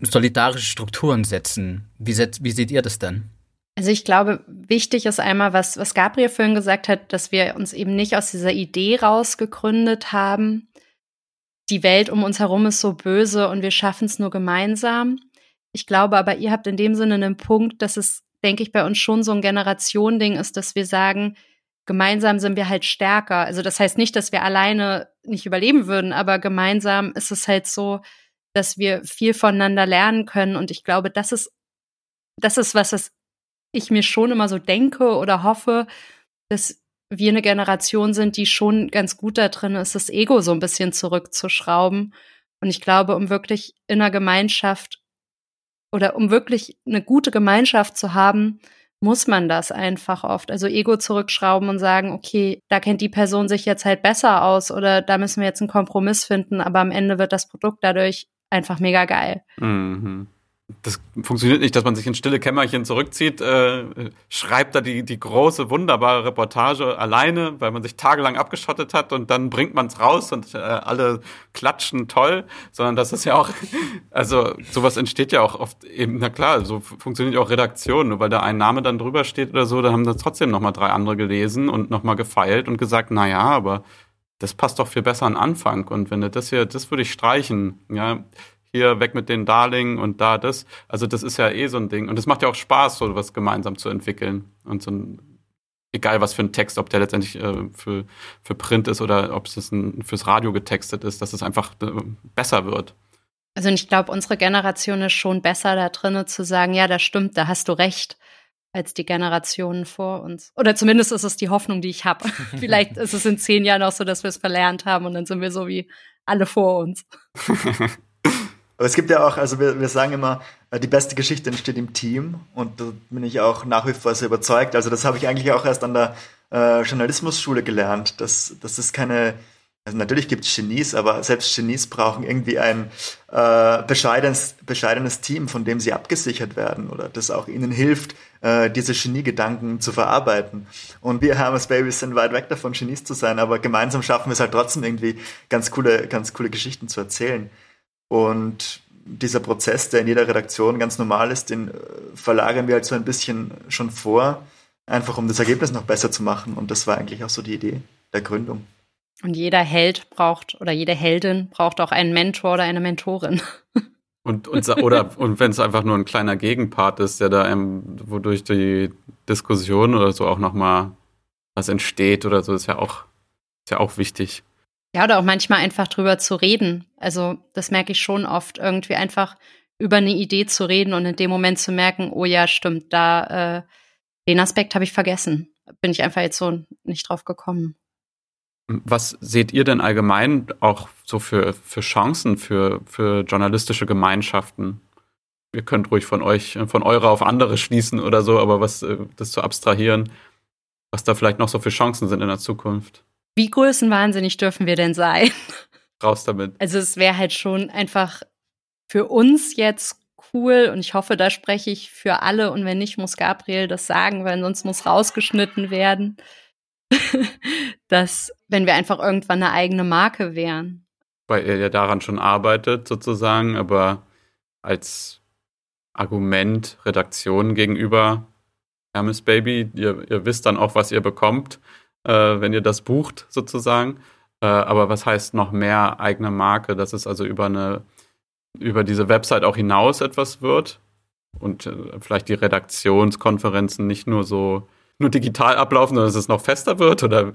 solidarische Strukturen setzen. Wie, set, wie seht ihr das denn? Also ich glaube, wichtig ist einmal, was, was Gabriel vorhin gesagt hat, dass wir uns eben nicht aus dieser Idee rausgegründet haben, die Welt um uns herum ist so böse und wir schaffen es nur gemeinsam. Ich glaube aber, ihr habt in dem Sinne einen Punkt, dass es, denke ich, bei uns schon so ein Generationending ist, dass wir sagen, gemeinsam sind wir halt stärker. Also das heißt nicht, dass wir alleine nicht überleben würden, aber gemeinsam ist es halt so, dass wir viel voneinander lernen können. Und ich glaube, das ist, das ist was, was ich mir schon immer so denke oder hoffe, dass wir eine Generation sind, die schon ganz gut da drin ist, das Ego so ein bisschen zurückzuschrauben. Und ich glaube, um wirklich in einer Gemeinschaft oder um wirklich eine gute Gemeinschaft zu haben, muss man das einfach oft. Also Ego zurückschrauben und sagen, okay, da kennt die Person sich jetzt halt besser aus oder da müssen wir jetzt einen Kompromiss finden, aber am Ende wird das Produkt dadurch einfach mega geil. Mhm. Das funktioniert nicht, dass man sich in stille Kämmerchen zurückzieht, äh, schreibt da die, die große, wunderbare Reportage alleine, weil man sich tagelang abgeschottet hat und dann bringt man es raus und äh, alle klatschen toll, sondern das ist ja auch, *laughs* also sowas entsteht ja auch oft eben, na klar, so funktioniert ja auch Redaktion, nur weil da ein Name dann drüber steht oder so, da haben das trotzdem nochmal drei andere gelesen und nochmal gefeilt und gesagt, na ja, aber das passt doch viel besser an Anfang und wenn du das hier, das würde ich streichen, ja, hier weg mit den Darling und da das. Also das ist ja eh so ein Ding. Und es macht ja auch Spaß, so was gemeinsam zu entwickeln. Und so ein, egal was für ein Text, ob der letztendlich äh, für, für Print ist oder ob es ein, fürs Radio getextet ist, dass es einfach äh, besser wird. Also ich glaube, unsere Generation ist schon besser da drin zu sagen, ja, das stimmt, da hast du recht, als die Generationen vor uns. Oder zumindest ist es die Hoffnung, die ich habe. *laughs* Vielleicht ist es in zehn Jahren auch so, dass wir es verlernt haben und dann sind wir so wie alle vor uns. *laughs* Aber es gibt ja auch, also wir, wir sagen immer, äh, die beste Geschichte entsteht im Team und da bin ich auch nach wie vor sehr überzeugt. Also das habe ich eigentlich auch erst an der äh, Journalismusschule gelernt, dass, dass es keine, also natürlich gibt es Genies, aber selbst Genies brauchen irgendwie ein äh, bescheidenes, bescheidenes Team, von dem sie abgesichert werden oder das auch ihnen hilft, äh, diese Geniegedanken zu verarbeiten. Und wir Hermes Babys sind weit weg davon, Genies zu sein, aber gemeinsam schaffen wir es halt trotzdem irgendwie ganz coole, ganz coole Geschichten zu erzählen. Und dieser Prozess, der in jeder Redaktion ganz normal ist, den äh, verlagern wir halt so ein bisschen schon vor, einfach um das Ergebnis noch besser zu machen. Und das war eigentlich auch so die Idee der Gründung. Und jeder Held braucht oder jede Heldin braucht auch einen Mentor oder eine Mentorin. *laughs* Und, und, oder, und wenn es einfach nur ein kleiner Gegenpart ist, der da, einem, wodurch die Diskussion oder so auch nochmal was entsteht oder so, ist ja auch, ist ja auch wichtig. Ja, oder auch manchmal einfach drüber zu reden. Also das merke ich schon oft, irgendwie einfach über eine Idee zu reden und in dem Moment zu merken, oh ja, stimmt, da äh, den Aspekt habe ich vergessen. Bin ich einfach jetzt so nicht drauf gekommen. Was seht ihr denn allgemein auch so für, für Chancen für, für journalistische Gemeinschaften? Ihr könnt ruhig von euch, von eurer auf andere schließen oder so, aber was äh, das zu abstrahieren, was da vielleicht noch so für Chancen sind in der Zukunft. Wie größenwahnsinnig dürfen wir denn sein? Raus damit. Also es wäre halt schon einfach für uns jetzt cool und ich hoffe, da spreche ich für alle und wenn nicht, muss Gabriel das sagen, weil sonst muss rausgeschnitten werden, *laughs* dass wenn wir einfach irgendwann eine eigene Marke wären. Weil ihr ja daran schon arbeitet sozusagen, aber als Argument Redaktion gegenüber Hermes Baby, ihr, ihr wisst dann auch, was ihr bekommt äh, wenn ihr das bucht sozusagen. Äh, aber was heißt noch mehr eigene Marke, dass es also über eine über diese Website auch hinaus etwas wird? Und äh, vielleicht die Redaktionskonferenzen nicht nur so nur digital ablaufen, sondern dass es noch fester wird oder?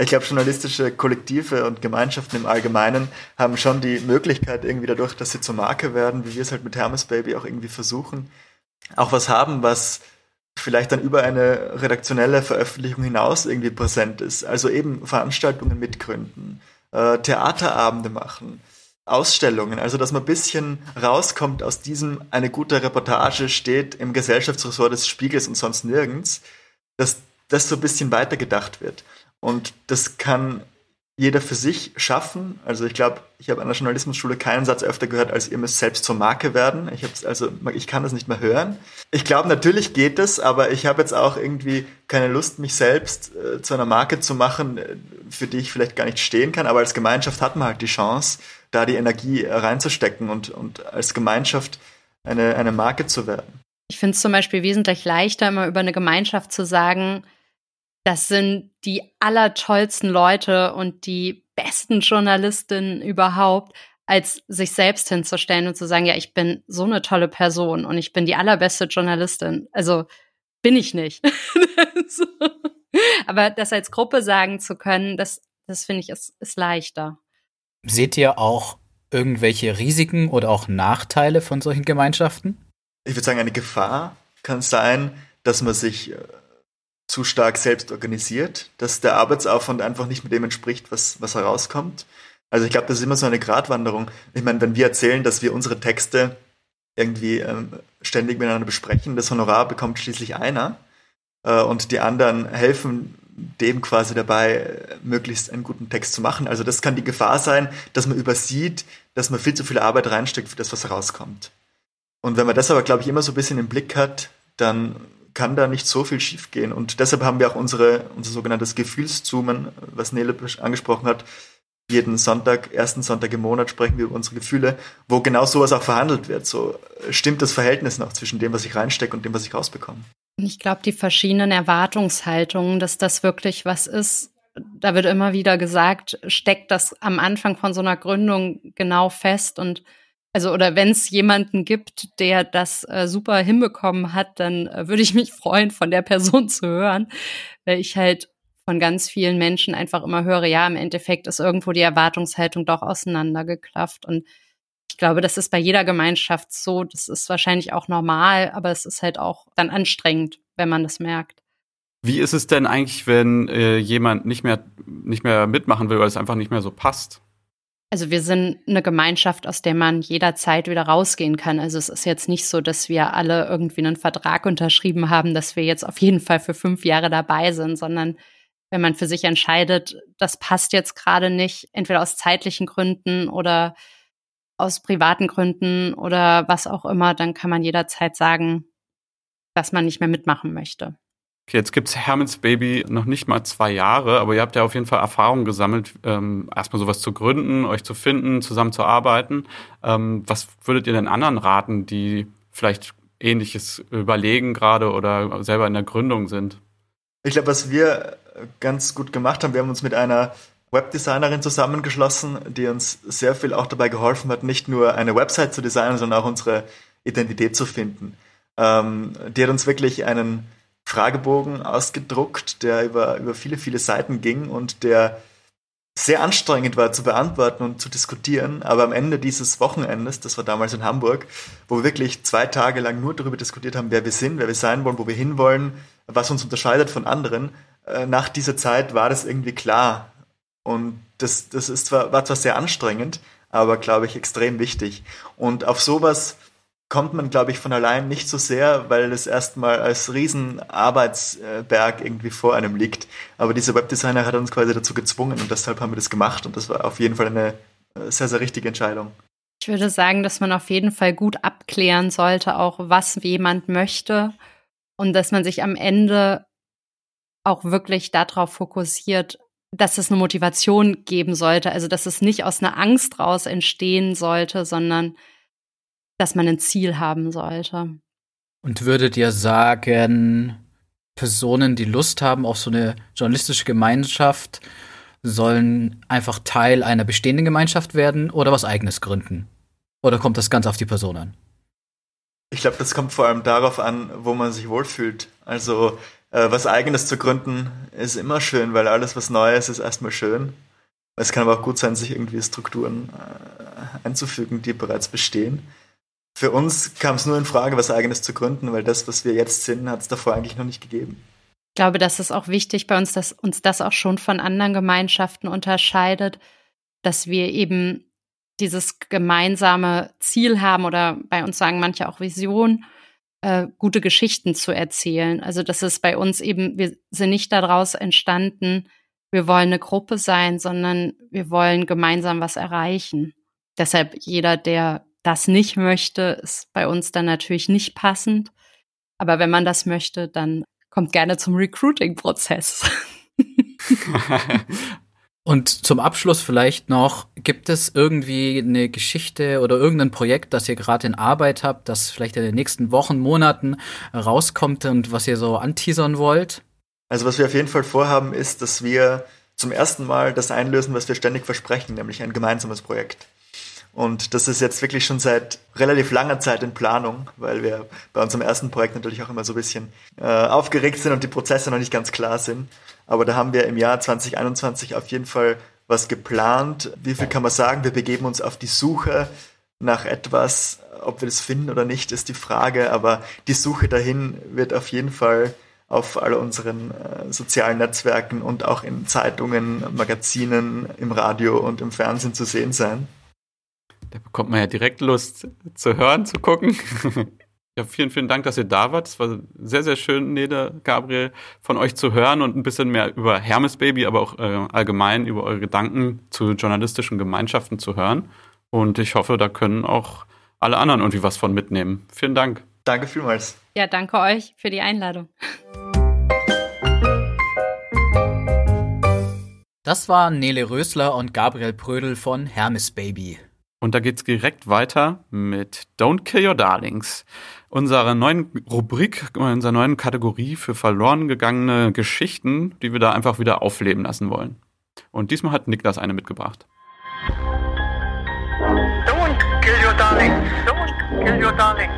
Ich glaube, journalistische Kollektive und Gemeinschaften im Allgemeinen haben schon die Möglichkeit, irgendwie dadurch, dass sie zur Marke werden, wie wir es halt mit Hermes Baby auch irgendwie versuchen, auch was haben, was vielleicht dann über eine redaktionelle Veröffentlichung hinaus irgendwie präsent ist. Also eben Veranstaltungen mitgründen, äh, Theaterabende machen, Ausstellungen, also dass man ein bisschen rauskommt aus diesem, eine gute Reportage steht im Gesellschaftsressort des Spiegels und sonst nirgends, dass das so ein bisschen weitergedacht wird. Und das kann jeder für sich schaffen. Also ich glaube, ich habe an der Journalismusschule keinen Satz öfter gehört, als ihr müsst selbst zur Marke werden. Ich hab's, also ich kann das nicht mehr hören. Ich glaube, natürlich geht es, aber ich habe jetzt auch irgendwie keine Lust, mich selbst äh, zu einer Marke zu machen, äh, für die ich vielleicht gar nicht stehen kann. Aber als Gemeinschaft hat man halt die Chance, da die Energie reinzustecken und, und als Gemeinschaft eine, eine Marke zu werden. Ich finde es zum Beispiel wesentlich leichter, immer über eine Gemeinschaft zu sagen, das sind die allertollsten Leute und die besten Journalistinnen überhaupt, als sich selbst hinzustellen und zu sagen, ja, ich bin so eine tolle Person und ich bin die allerbeste Journalistin. Also bin ich nicht. *laughs* Aber das als Gruppe sagen zu können, das, das finde ich, ist, ist leichter. Seht ihr auch irgendwelche Risiken oder auch Nachteile von solchen Gemeinschaften? Ich würde sagen, eine Gefahr kann sein, dass man sich äh, zu stark selbst organisiert, dass der Arbeitsaufwand einfach nicht mit dem entspricht, was, was herauskommt. Also ich glaube, das ist immer so eine Gratwanderung. Ich meine, wenn wir erzählen, dass wir unsere Texte irgendwie ähm, ständig miteinander besprechen, das Honorar bekommt schließlich einer äh, und die anderen helfen dem quasi dabei, möglichst einen guten Text zu machen. Also das kann die Gefahr sein, dass man übersieht, dass man viel zu viel Arbeit reinsteckt für das, was herauskommt. Und wenn man das aber, glaube ich, immer so ein bisschen im Blick hat, dann kann da nicht so viel schiefgehen. Und deshalb haben wir auch unsere, unser sogenanntes Gefühlszoomen, was Nele angesprochen hat. Jeden Sonntag, ersten Sonntag im Monat sprechen wir über unsere Gefühle, wo genau sowas auch verhandelt wird. So stimmt das Verhältnis noch zwischen dem, was ich reinstecke und dem, was ich rausbekomme. Ich glaube, die verschiedenen Erwartungshaltungen, dass das wirklich was ist, da wird immer wieder gesagt, steckt das am Anfang von so einer Gründung genau fest und also oder wenn es jemanden gibt, der das äh, super hinbekommen hat, dann äh, würde ich mich *laughs* freuen, von der Person zu hören, weil ich halt von ganz vielen Menschen einfach immer höre, ja, im Endeffekt ist irgendwo die Erwartungshaltung doch auseinandergeklafft und ich glaube, das ist bei jeder Gemeinschaft so. Das ist wahrscheinlich auch normal, aber es ist halt auch dann anstrengend, wenn man das merkt. Wie ist es denn eigentlich, wenn äh, jemand nicht mehr, nicht mehr mitmachen will, weil es einfach nicht mehr so passt? Also wir sind eine Gemeinschaft, aus der man jederzeit wieder rausgehen kann. Also es ist jetzt nicht so, dass wir alle irgendwie einen Vertrag unterschrieben haben, dass wir jetzt auf jeden Fall für fünf Jahre dabei sind, sondern wenn man für sich entscheidet, das passt jetzt gerade nicht, entweder aus zeitlichen Gründen oder aus privaten Gründen oder was auch immer, dann kann man jederzeit sagen, dass man nicht mehr mitmachen möchte. Okay, jetzt gibt's Hermits Baby noch nicht mal zwei Jahre, aber ihr habt ja auf jeden Fall Erfahrung gesammelt, ähm, erstmal sowas zu gründen, euch zu finden, zusammen zu arbeiten. Ähm, was würdet ihr denn anderen raten, die vielleicht ähnliches überlegen gerade oder selber in der Gründung sind? Ich glaube, was wir ganz gut gemacht haben, wir haben uns mit einer Webdesignerin zusammengeschlossen, die uns sehr viel auch dabei geholfen hat, nicht nur eine Website zu designen, sondern auch unsere Identität zu finden. Ähm, die hat uns wirklich einen Fragebogen ausgedruckt, der über, über viele, viele Seiten ging und der sehr anstrengend war zu beantworten und zu diskutieren. Aber am Ende dieses Wochenendes, das war damals in Hamburg, wo wir wirklich zwei Tage lang nur darüber diskutiert haben, wer wir sind, wer wir sein wollen, wo wir hinwollen, was uns unterscheidet von anderen, äh, nach dieser Zeit war das irgendwie klar. Und das, das ist zwar, war zwar sehr anstrengend, aber glaube ich extrem wichtig. Und auf sowas kommt man, glaube ich, von allein nicht so sehr, weil es erstmal als Riesenarbeitsberg irgendwie vor einem liegt. Aber dieser Webdesigner hat uns quasi dazu gezwungen und deshalb haben wir das gemacht und das war auf jeden Fall eine äh, sehr, sehr richtige Entscheidung. Ich würde sagen, dass man auf jeden Fall gut abklären sollte, auch was jemand möchte und dass man sich am Ende auch wirklich darauf fokussiert, dass es eine Motivation geben sollte. Also, dass es nicht aus einer Angst raus entstehen sollte, sondern dass man ein Ziel haben sollte. Und würdet ihr sagen, Personen, die Lust haben auf so eine journalistische Gemeinschaft, sollen einfach Teil einer bestehenden Gemeinschaft werden oder was eigenes gründen? Oder kommt das ganz auf die Person an? Ich glaube, das kommt vor allem darauf an, wo man sich wohlfühlt. Also äh, was eigenes zu gründen ist immer schön, weil alles, was Neues ist, erstmal schön. Es kann aber auch gut sein, sich irgendwie Strukturen äh, einzufügen, die bereits bestehen. Für uns kam es nur in Frage, was eigenes zu gründen, weil das, was wir jetzt sind, hat es davor eigentlich noch nicht gegeben. Ich glaube, das ist auch wichtig bei uns, dass uns das auch schon von anderen Gemeinschaften unterscheidet, dass wir eben dieses gemeinsame Ziel haben oder bei uns sagen manche auch Vision, äh, gute Geschichten zu erzählen. Also das ist bei uns eben, wir sind nicht daraus entstanden, wir wollen eine Gruppe sein, sondern wir wollen gemeinsam was erreichen. Deshalb jeder, der das nicht möchte, ist bei uns dann natürlich nicht passend. Aber wenn man das möchte, dann kommt gerne zum Recruiting-Prozess. *laughs* Und zum Abschluss vielleicht noch, gibt es irgendwie eine Geschichte oder irgendein Projekt, das ihr gerade in Arbeit habt, das vielleicht in den nächsten Wochen, Monaten rauskommt und was ihr so anteasern wollt? Also was wir auf jeden Fall vorhaben, ist, dass wir zum ersten Mal das einlösen, was wir ständig versprechen, nämlich ein gemeinsames Projekt. Und das ist jetzt wirklich schon seit relativ langer Zeit in Planung, weil wir bei unserem ersten Projekt natürlich auch immer so ein bisschen äh, aufgeregt sind und die Prozesse noch nicht ganz klar sind. Aber da haben wir im Jahr 2021 auf jeden Fall was geplant. Wie viel kann man sagen? Wir begeben uns auf die Suche nach etwas. Ob wir das finden oder nicht, ist die Frage. Aber die Suche dahin wird auf jeden Fall auf all unseren äh, sozialen Netzwerken und auch in Zeitungen, Magazinen, im Radio und im Fernsehen zu sehen sein. Da bekommt man ja direkt Lust zu hören, zu gucken. *laughs* ja, vielen, vielen Dank, dass ihr da wart. Es war sehr, sehr schön, Nede, Gabriel, von euch zu hören und ein bisschen mehr über Hermes Baby, aber auch äh, allgemein über eure Gedanken zu journalistischen Gemeinschaften zu hören. Und ich hoffe, da können auch alle anderen irgendwie was von mitnehmen. Vielen Dank. Danke vielmals. Ja, danke euch für die Einladung. Das waren Nele Rösler und Gabriel Prödel von Hermes Baby. Und da geht's direkt weiter mit Don't Kill Your Darlings, unserer neuen Rubrik, unserer neuen Kategorie für verloren gegangene Geschichten, die wir da einfach wieder aufleben lassen wollen. Und diesmal hat Niklas eine mitgebracht. Don't kill your darlings. Don't kill your darlings.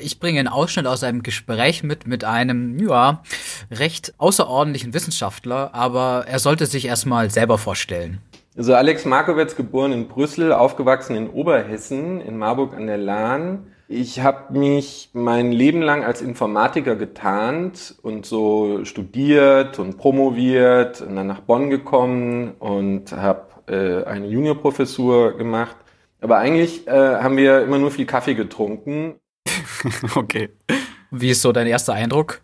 Ich bringe einen Ausschnitt aus einem Gespräch mit mit einem, ja, recht außerordentlichen Wissenschaftler, aber er sollte sich erstmal selber vorstellen. Also Alex Markowitz, geboren in Brüssel, aufgewachsen in Oberhessen, in Marburg an der Lahn. Ich habe mich mein Leben lang als Informatiker getarnt und so studiert und promoviert und dann nach Bonn gekommen und habe äh, eine Juniorprofessur gemacht. Aber eigentlich äh, haben wir immer nur viel Kaffee getrunken *laughs* okay. Wie ist so dein erster Eindruck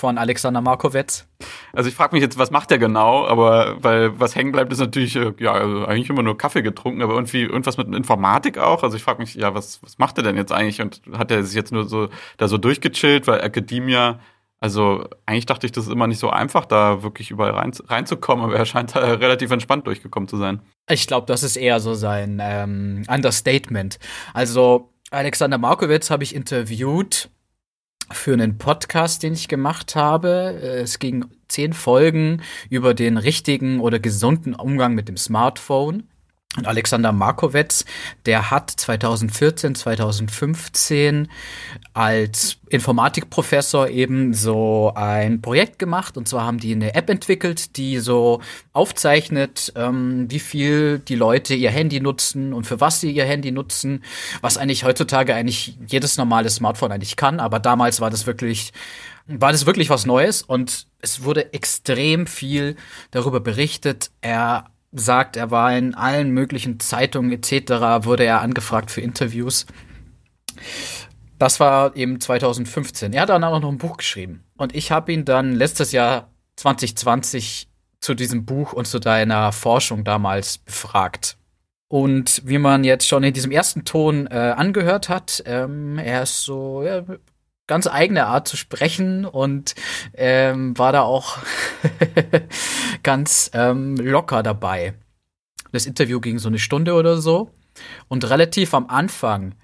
von Alexander Markowitz? Also ich frage mich jetzt, was macht der genau? Aber weil was hängen bleibt, ist natürlich äh, ja also eigentlich immer nur Kaffee getrunken, aber irgendwie irgendwas mit Informatik auch. Also ich frage mich, ja, was was macht er denn jetzt eigentlich? Und hat er sich jetzt nur so da so durchgechillt, weil Academia also eigentlich dachte ich, das ist immer nicht so einfach, da wirklich überall rein, reinzukommen, aber er scheint da relativ entspannt durchgekommen zu sein. Ich glaube, das ist eher so sein ähm, Understatement. Also Alexander Markowitz habe ich interviewt für einen Podcast, den ich gemacht habe. Es ging zehn Folgen über den richtigen oder gesunden Umgang mit dem Smartphone. Und Alexander Markowitz, der hat 2014, 2015 als Informatikprofessor eben so ein Projekt gemacht. Und zwar haben die eine App entwickelt, die so aufzeichnet, ähm, wie viel die Leute ihr Handy nutzen und für was sie ihr Handy nutzen. Was eigentlich heutzutage eigentlich jedes normale Smartphone eigentlich kann. Aber damals war das wirklich, war das wirklich was Neues. Und es wurde extrem viel darüber berichtet. Er sagt, er war in allen möglichen Zeitungen etc., wurde er angefragt für Interviews. Das war eben 2015. Er hat dann auch noch ein Buch geschrieben. Und ich habe ihn dann letztes Jahr 2020 zu diesem Buch und zu deiner Forschung damals befragt. Und wie man jetzt schon in diesem ersten Ton äh, angehört hat, ähm, er ist so ja, ganz eigene Art zu sprechen und ähm, war da auch *laughs* ganz ähm, locker dabei. Das Interview ging so eine Stunde oder so und relativ am Anfang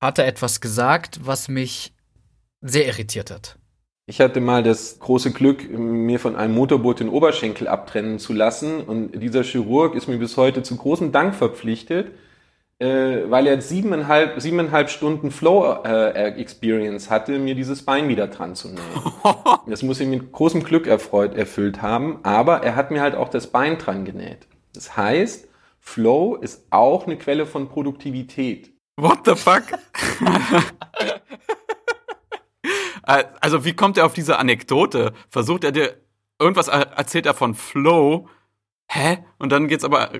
hat er etwas gesagt, was mich sehr irritiert hat. Ich hatte mal das große Glück, mir von einem Motorboot den Oberschenkel abtrennen zu lassen und dieser Chirurg ist mir bis heute zu großem Dank verpflichtet, äh, weil er siebeneinhalb, siebeneinhalb Stunden Flow-Experience äh, hatte, mir dieses Bein wieder dran zu nähen. *laughs* Das muss ihn mit großem Glück erfreut, erfüllt haben, aber er hat mir halt auch das Bein dran genäht. Das heißt, Flow ist auch eine Quelle von Produktivität. What the fuck? Äh, *laughs* also wie kommt er auf diese Anekdote? Versucht er dir irgendwas erzählt er von Flow? Hä? Und dann geht's aber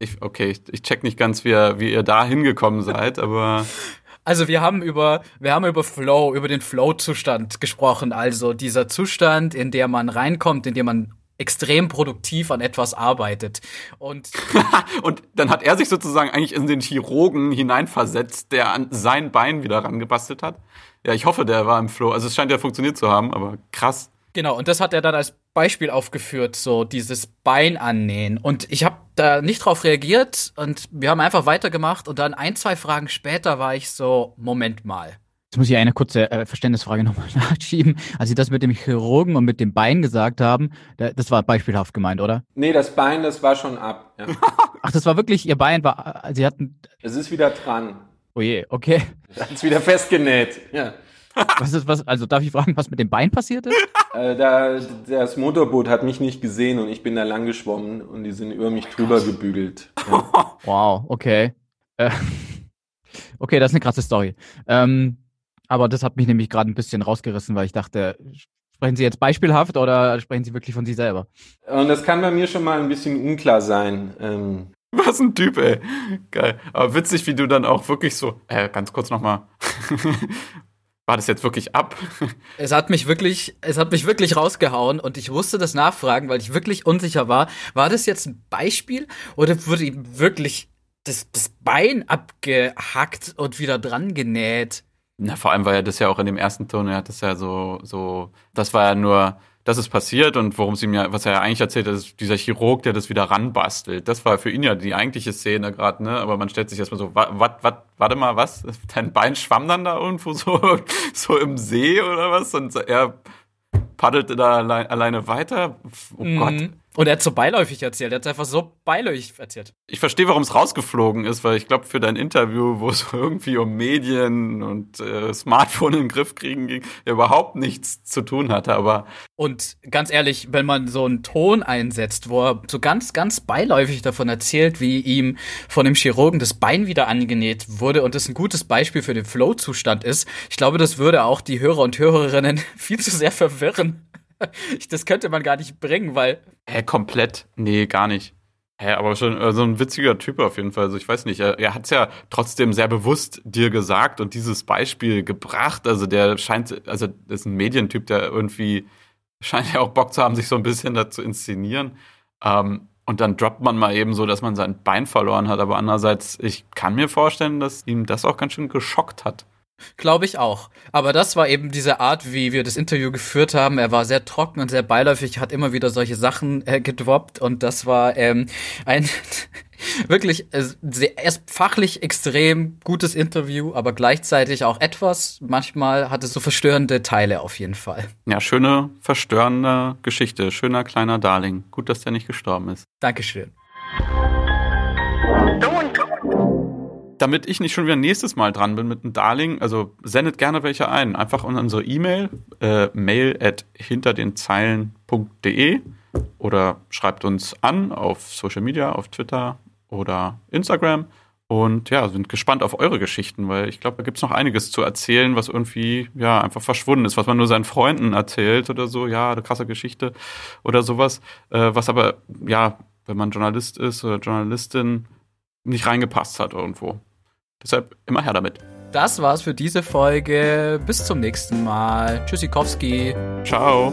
ich, okay, ich, ich check nicht ganz, wie ihr, wie ihr da hingekommen seid, aber. *laughs* Also wir haben über wir haben über Flow, über den Flow-Zustand gesprochen, also dieser Zustand, in der man reinkommt, in dem man extrem produktiv an etwas arbeitet. Und, *laughs* und dann hat er sich sozusagen eigentlich in den Chirurgen hineinversetzt, der an sein Bein wieder rangebastelt hat. Ja, ich hoffe, der war im Flow. Also es scheint ja funktioniert zu haben, aber krass. Genau, und das hat er dann als Beispiel aufgeführt, so dieses Bein annähen. Und ich habe da nicht drauf reagiert und wir haben einfach weitergemacht und dann ein, zwei Fragen später war ich so, Moment mal. Jetzt muss ich eine kurze äh, Verständnisfrage *laughs* nochmal nachschieben. Als Sie das mit dem Chirurgen und mit dem Bein gesagt haben, das war beispielhaft gemeint, oder? Nee, das Bein, das war schon ab. Ja. *laughs* Ach, das war wirklich, Ihr Bein war, äh, Sie hatten. Es ist wieder dran. Oh je, okay. Es ist wieder festgenäht, ja. Was ist was? Also darf ich fragen, was mit dem Bein passiert ist? Äh, da, das Motorboot hat mich nicht gesehen und ich bin da lang geschwommen und die sind über mich oh drüber gebügelt. *laughs* Ja. Wow, okay. Äh, *laughs* okay, das ist eine krasse Story. Ähm, aber das hat mich nämlich gerade ein bisschen rausgerissen, weil ich dachte, sprechen Sie jetzt beispielhaft oder sprechen Sie wirklich von sich selber? Und das kann bei mir schon mal ein bisschen unklar sein. Ähm, was ein Typ, ey. Geil. Aber witzig, wie du dann auch wirklich so, äh, ganz kurz nochmal. *laughs* war das jetzt wirklich ab? *laughs* Es hat mich wirklich, es hat mich wirklich rausgehauen und ich musste das nachfragen, weil ich wirklich unsicher war. War das jetzt ein Beispiel oder wurde ihm wirklich das, das Bein abgehackt und wieder dran genäht. Na, vor allem war ja das ja auch in dem ersten Ton, er hat das ja so, so, das war ja nur, das ist passiert und worum ihm ja, was er ja eigentlich erzählt hat, ist dieser Chirurg, der das wieder ranbastelt. Das war für ihn ja die eigentliche Szene gerade, ne? Aber man stellt sich erstmal so, wat, wat, wat, warte mal, was? *laughs* Dein Bein schwamm dann da irgendwo so, *laughs* so im See oder was? Und er paddelte da allein, alleine weiter. Oh mhm. Gott. Und er hat so beiläufig erzählt. Er hat einfach so beiläufig erzählt. Ich verstehe, warum es rausgeflogen ist, weil ich glaube, für dein Interview, wo es *laughs* irgendwie um Medien und äh, Smartphone in den Griff kriegen ging, überhaupt nichts zu tun hatte. Aber und ganz ehrlich, wenn man so einen Ton einsetzt, wo er so ganz, ganz beiläufig davon erzählt, wie ihm von dem Chirurgen das Bein wieder angenäht wurde und das ein gutes Beispiel für den Flow-Zustand ist, ich glaube, das würde auch die Hörer und Hörerinnen *laughs* viel zu sehr verwirren. *laughs* das könnte man gar nicht bringen, weil. Hä, komplett? Nee, gar nicht. Hä, aber schon äh, so ein witziger Typ auf jeden Fall. Also ich weiß nicht, er, er hat es ja trotzdem sehr bewusst dir gesagt und dieses Beispiel gebracht. Also der scheint, also das ist ein Medientyp, der irgendwie scheint ja auch Bock zu haben, sich so ein bisschen da zu inszenieren. Ähm, und dann droppt man mal eben so, dass man sein Bein verloren hat. Aber andererseits, ich kann mir vorstellen, dass ihm das auch ganz schön geschockt hat. Glaube ich auch. Aber das war eben diese Art, wie wir das Interview geführt haben. Er war sehr trocken und sehr beiläufig, hat immer wieder solche Sachen äh, gedroppt und das war ähm, ein *laughs* wirklich äh, sehr, erst fachlich extrem gutes Interview, aber gleichzeitig auch etwas. Manchmal hatte es so verstörende Teile auf jeden Fall. Ja, schöne, verstörende Geschichte. Schöner kleiner Darling. Gut, dass der nicht gestorben ist. Dankeschön damit ich nicht schon wieder nächstes Mal dran bin mit einem Darling, also sendet gerne welche ein. Einfach an unsere E-Mail, äh, mail at hinterdenzeilen.de oder schreibt uns an auf Social Media, auf Twitter oder Instagram. Und ja, sind gespannt auf eure Geschichten, weil ich glaube, da gibt es noch einiges zu erzählen, was irgendwie ja einfach verschwunden ist, was man nur seinen Freunden erzählt oder so, ja, eine krasse Geschichte oder sowas, äh, was aber ja, wenn man Journalist ist oder Journalistin, nicht reingepasst hat irgendwo. Deshalb immer her damit. Das war's für diese Folge. Bis zum nächsten Mal. Tschüssikowski. Ciao.